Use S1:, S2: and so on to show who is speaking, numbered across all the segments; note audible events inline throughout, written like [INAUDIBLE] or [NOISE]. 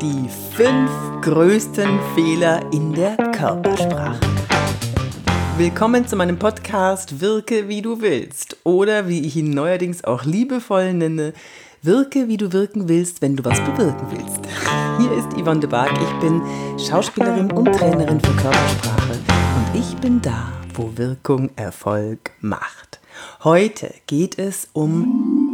S1: Die fünf größten Fehler in der Körpersprache. Willkommen zu meinem Podcast Wirke wie du willst oder wie ich ihn neuerdings auch liebevoll nenne, Wirke wie du wirken willst, wenn du was bewirken willst. Hier ist Yvonne de Barg, ich bin Schauspielerin und Trainerin für Körpersprache und ich bin da, wo Wirkung Erfolg macht. Heute geht es um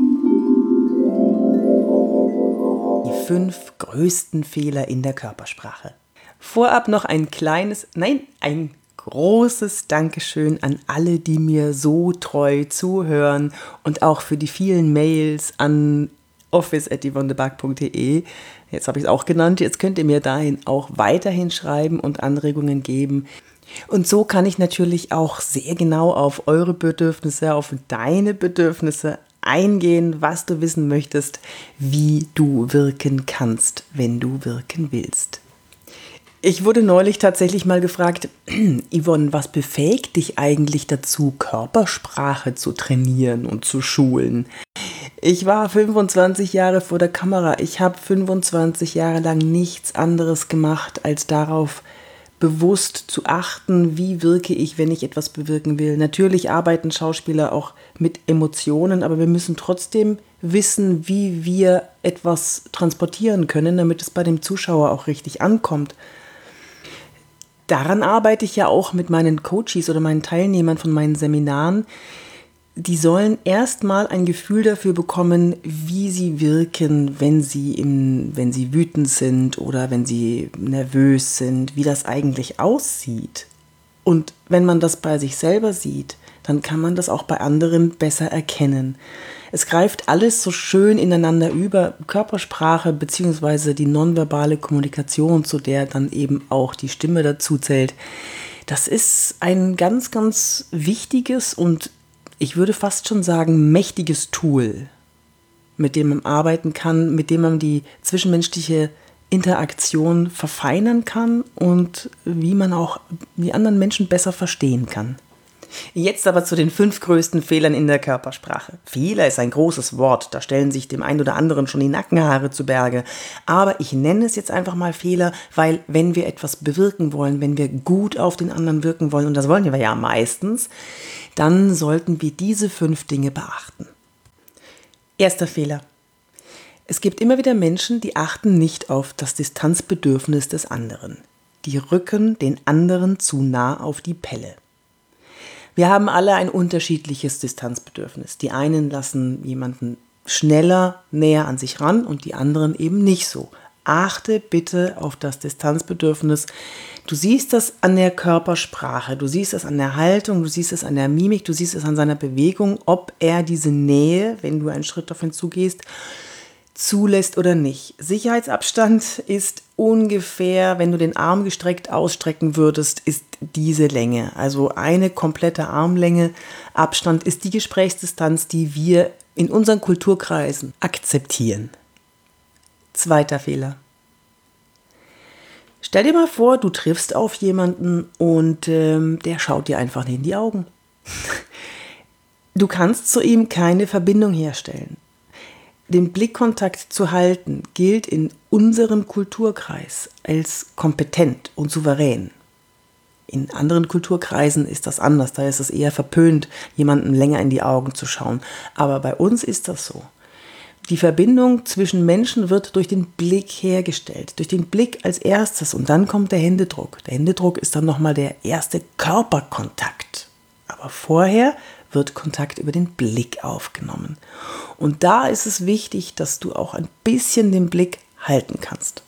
S1: fünf größten Fehler in der Körpersprache. Vorab noch ein kleines, nein, ein großes Dankeschön an alle, die mir so treu zuhören und auch für die vielen Mails an office.yvonnebag.de. Jetzt habe ich es auch genannt. Jetzt könnt ihr mir dahin auch weiterhin schreiben und Anregungen geben. Und so kann ich natürlich auch sehr genau auf eure Bedürfnisse, auf deine Bedürfnisse eingehen, was du wissen möchtest, wie du wirken kannst, wenn du wirken willst. Ich wurde neulich tatsächlich mal gefragt, [CLEARS THROAT] Yvonne, was befähigt dich eigentlich dazu, Körpersprache zu trainieren und zu schulen? Ich war 25 Jahre vor der Kamera. Ich habe 25 Jahre lang nichts anderes gemacht, als darauf bewusst zu achten, wie wirke ich, wenn ich etwas bewirken will. Natürlich arbeiten Schauspieler auch mit Emotionen, aber wir müssen trotzdem wissen, wie wir etwas transportieren können, damit es bei dem Zuschauer auch richtig ankommt. Daran arbeite ich ja auch mit meinen Coaches oder meinen Teilnehmern von meinen Seminaren, die sollen erstmal ein Gefühl dafür bekommen, wie sie wirken, wenn sie, im, wenn sie wütend sind oder wenn sie nervös sind, wie das eigentlich aussieht. Und wenn man das bei sich selber sieht, dann kann man das auch bei anderen besser erkennen. Es greift alles so schön ineinander über, Körpersprache bzw. die nonverbale Kommunikation, zu der dann eben auch die Stimme dazu zählt. Das ist ein ganz, ganz wichtiges und ich würde fast schon sagen, mächtiges Tool, mit dem man arbeiten kann, mit dem man die zwischenmenschliche Interaktion verfeinern kann und wie man auch die anderen Menschen besser verstehen kann. Jetzt aber zu den fünf größten Fehlern in der Körpersprache. Fehler ist ein großes Wort, da stellen sich dem einen oder anderen schon die Nackenhaare zu Berge. Aber ich nenne es jetzt einfach mal Fehler, weil wenn wir etwas bewirken wollen, wenn wir gut auf den anderen wirken wollen, und das wollen wir ja meistens, dann sollten wir diese fünf Dinge beachten. Erster Fehler. Es gibt immer wieder Menschen, die achten nicht auf das Distanzbedürfnis des anderen. Die rücken den anderen zu nah auf die Pelle. Wir haben alle ein unterschiedliches Distanzbedürfnis. Die einen lassen jemanden schneller näher an sich ran und die anderen eben nicht so. Achte bitte auf das Distanzbedürfnis. Du siehst das an der Körpersprache, du siehst es an der Haltung, du siehst es an der Mimik, du siehst es an seiner Bewegung, ob er diese Nähe, wenn du einen Schritt auf ihn zugehst, zulässt oder nicht. Sicherheitsabstand ist ungefähr, wenn du den Arm gestreckt ausstrecken würdest, ist diese Länge. Also eine komplette Armlänge Abstand ist die Gesprächsdistanz, die wir in unseren Kulturkreisen akzeptieren. Zweiter Fehler. Stell dir mal vor, du triffst auf jemanden und ähm, der schaut dir einfach nicht in die Augen. [LAUGHS] Du kannst zu ihm keine Verbindung herstellen. Den Blickkontakt zu halten gilt in unserem Kulturkreis als kompetent und souverän. In anderen Kulturkreisen ist das anders, da ist es eher verpönt, jemandem länger in die Augen zu schauen. Aber bei uns ist das so. Die Verbindung zwischen Menschen wird durch den Blick hergestellt, durch den Blick als erstes und dann kommt der Händedruck. Der Händedruck ist dann nochmal der erste Körperkontakt. Aber vorher wird Kontakt über den Blick aufgenommen. Und da ist es wichtig, dass du auch ein bisschen den Blick halten kannst.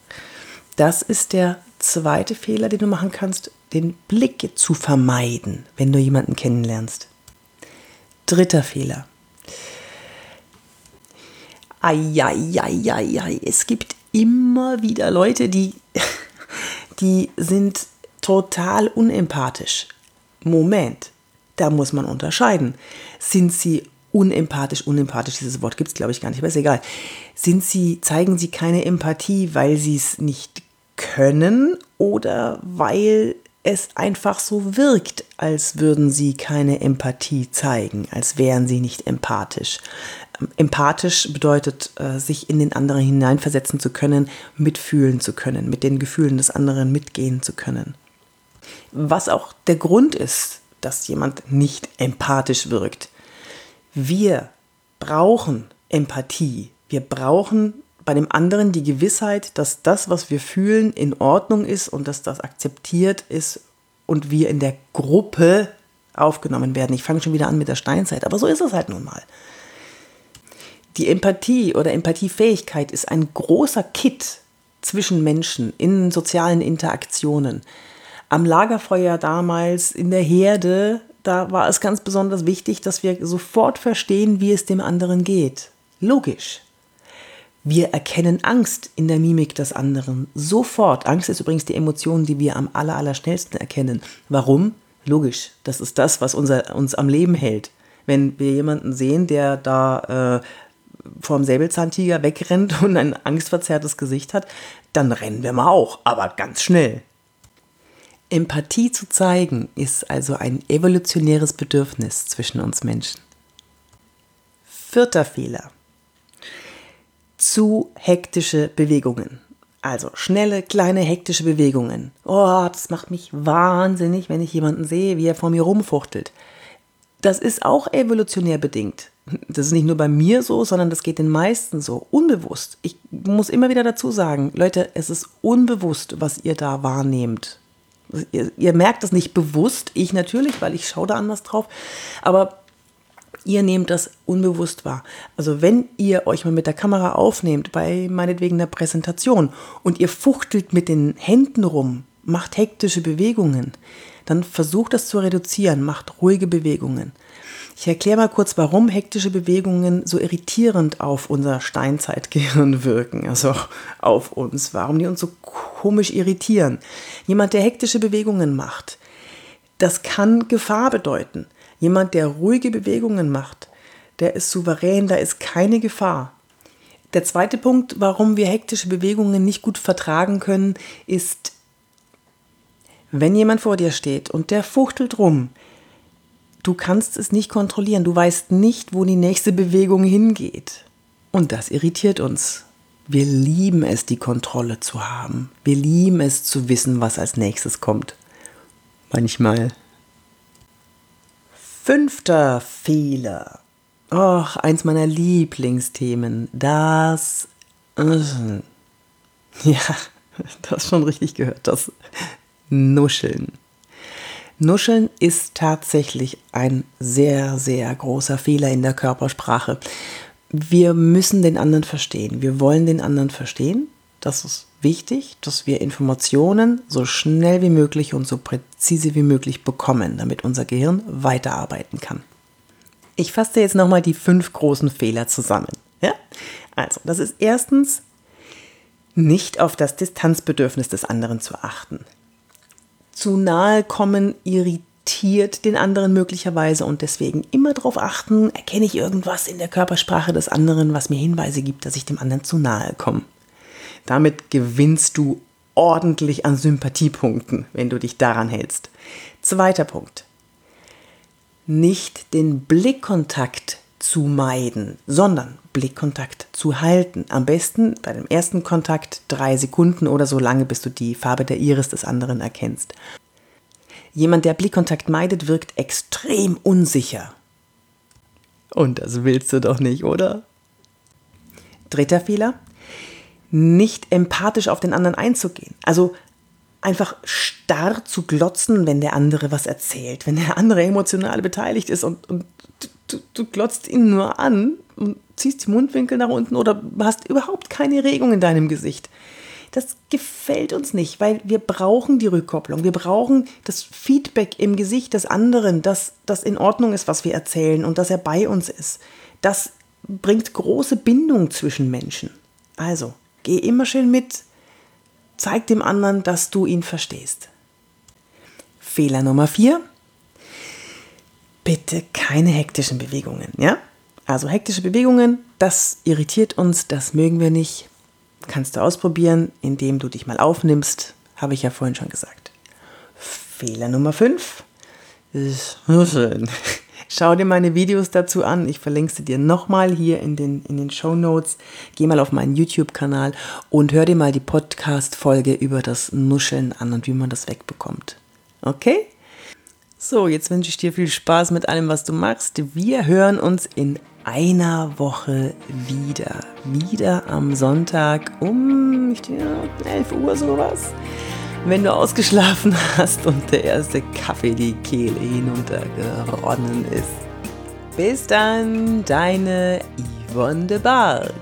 S1: Das ist der zweite Fehler, den du machen kannst, den Blick zu vermeiden, wenn du jemanden kennenlernst. Dritter Fehler Eieieiei, es gibt immer wieder Leute, die, [LAUGHS] die sind total unempathisch. Moment, da muss man unterscheiden. Sind sie unempathisch, unempathisch, dieses Wort gibt es glaube ich gar nicht, aber ist egal. Sind sie, zeigen sie keine Empathie, weil sie es nicht können oder weil es einfach so wirkt, als würden sie keine Empathie zeigen, als wären sie nicht empathisch. Ähm, empathisch bedeutet, äh, sich in den anderen hineinversetzen zu können, mitfühlen zu können, mit den Gefühlen des anderen mitgehen zu können. Was auch der Grund ist, dass jemand nicht empathisch wirkt. Wir brauchen Empathie. Wir brauchen bei dem anderen die Gewissheit, dass das, was wir fühlen, in Ordnung ist und dass das akzeptiert ist und wir in der Gruppe aufgenommen werden. Ich fange schon wieder an mit der Steinzeit, aber so ist es halt nun mal. Die Empathie oder Empathiefähigkeit ist ein großer Kit zwischen Menschen in sozialen Interaktionen. Am Lagerfeuer damals in der Herde, da war es ganz besonders wichtig, dass wir sofort verstehen, wie es dem anderen geht. Logisch. Wir erkennen Angst in der Mimik des anderen sofort. Angst ist übrigens die Emotion, die wir am aller, aller schnellsten erkennen. Warum? Logisch. Das ist das, was unser, uns am Leben hält. Wenn wir jemanden sehen, der da äh, vorm Säbelzahntiger wegrennt [LAUGHS] und ein angstverzerrtes Gesicht hat, dann rennen wir mal auch, aber ganz schnell. Empathie zu zeigen ist also ein evolutionäres Bedürfnis zwischen uns Menschen. Vierter Fehler. Zu hektische Bewegungen. Also schnelle, kleine, hektische Bewegungen. Oh, das macht mich wahnsinnig, wenn ich jemanden sehe, wie er vor mir rumfuchtelt. Das ist auch evolutionär bedingt das ist nicht nur bei mir so, sondern das geht den meisten so, unbewusst. Ich muss immer wieder dazu sagen, Leute, es ist unbewusst, was ihr da wahrnehmt. Ihr, ihr merkt das nicht bewusst, ich natürlich, weil ich schaue da anders drauf, aber ihr nehmt das unbewusst wahr. Also wenn ihr euch mal mit der Kamera aufnehmt, bei meinetwegen der Präsentation, und ihr fuchtelt mit den Händen rum, macht hektische Bewegungen, dann versucht das zu reduzieren, macht ruhige Bewegungen. Ich erkläre mal kurz, warum hektische Bewegungen so irritierend auf unser Steinzeitgehirn [LAUGHS] wirken, also auf uns, warum die uns so komisch irritieren. Jemand, der hektische Bewegungen macht, das kann Gefahr bedeuten. Jemand, der ruhige Bewegungen macht, der ist souverän, da ist keine Gefahr. Der zweite Punkt, warum wir hektische Bewegungen nicht gut vertragen können, ist, wenn jemand vor dir steht und der fuchtelt rum, Du kannst es nicht kontrollieren. Du weißt nicht, wo die nächste Bewegung hingeht. Und das irritiert uns. Wir lieben es, die Kontrolle zu haben. Wir lieben es zu wissen, was als nächstes kommt. Manchmal. Fünfter Fehler. Och, eins meiner Lieblingsthemen. Das. Äh, [LAUGHS] ja, das schon richtig gehört. Das Nuscheln. Nuscheln ist tatsächlich ein sehr, sehr großer Fehler in der Körpersprache. Wir müssen den anderen verstehen. Wir wollen den anderen verstehen. Das ist wichtig, dass wir Informationen so schnell wie möglich und so präzise wie möglich bekommen, damit unser Gehirn weiterarbeiten kann. Ich fasse jetzt nochmal die fünf großen Fehler zusammen. Ja? Also, das ist erstens, nicht auf das Distanzbedürfnis des anderen zu achten zu nahe kommen irritiert den anderen möglicherweise und deswegen immer darauf achten, erkenne ich irgendwas in der Körpersprache des anderen, was mir Hinweise gibt, dass ich dem anderen zu nahe komme. Damit gewinnst du ordentlich an Sympathiepunkten, wenn du dich daran hältst. Zweiter Punkt. Nicht den Blickkontakt zu meiden, sondern Blickkontakt zu halten. Am besten bei dem ersten Kontakt drei Sekunden oder so lange, bis du die Farbe der Iris des anderen erkennst. Jemand, der Blickkontakt meidet, wirkt extrem unsicher. Und das willst du doch nicht, oder? Dritter Fehler. Nicht empathisch auf den anderen einzugehen. Also einfach starr zu glotzen, wenn der andere was erzählt, wenn der andere emotional beteiligt ist und, und du, du glotzt ihn nur an und ziehst die Mundwinkel nach unten oder hast überhaupt keine Regung in deinem Gesicht. Das gefällt uns nicht, weil wir brauchen die Rückkopplung. Wir brauchen das Feedback im Gesicht des anderen, dass das in Ordnung ist, was wir erzählen und dass er bei uns ist. Das bringt große Bindung zwischen Menschen. Also, geh immer schön mit, zeig dem anderen, dass du ihn verstehst. Fehler Nummer vier bitte keine hektischen Bewegungen, ja? Also hektische Bewegungen, das irritiert uns, das mögen wir nicht. Kannst du ausprobieren, indem du dich mal aufnimmst, habe ich ja vorhin schon gesagt. Fehler Nummer 5 ist Nuscheln. Schau dir meine Videos dazu an. Ich verlinke sie dir nochmal hier in den, in den Show Notes. Geh mal auf meinen YouTube-Kanal und hör dir mal die Podcast-Folge über das Nuscheln an und wie man das wegbekommt. Okay? So, jetzt wünsche ich dir viel Spaß mit allem, was du machst. Wir hören uns in einer Woche wieder. Wieder am Sonntag um denke, 11 Uhr sowas. Wenn du ausgeschlafen [LAUGHS] hast und der erste Kaffee die Kehle hinuntergeronnen ist. Bis dann, deine Yvonne de Barg.